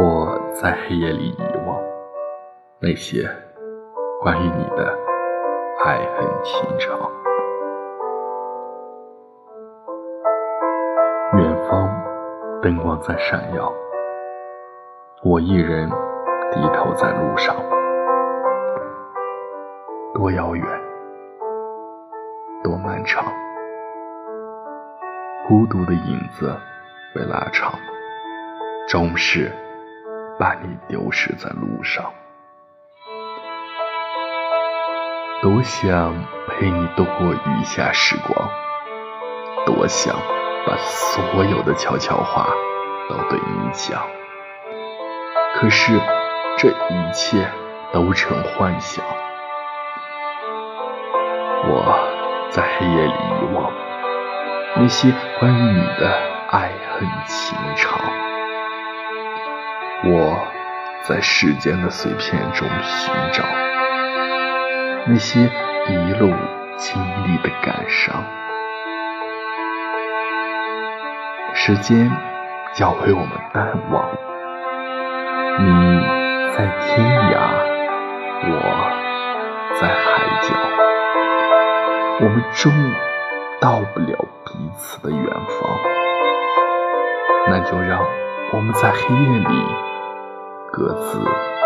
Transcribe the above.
我在黑夜里遗忘那些关于你的爱恨情长。远方灯光在闪耀，我一人低头在路上，多遥远，多漫长，孤独的影子被拉长，终是。把你丢失在路上，多想陪你度过余下时光，多想把所有的悄悄话都对你讲。可是这一切都成幻想，我在黑夜里遗忘那些关于你的爱恨情长。我在世间的碎片中寻找那些一路经历的感伤。时间教会我们淡忘，你在天涯，我在海角，我们终到不了彼此的远方。那就让我们在黑夜里。各自。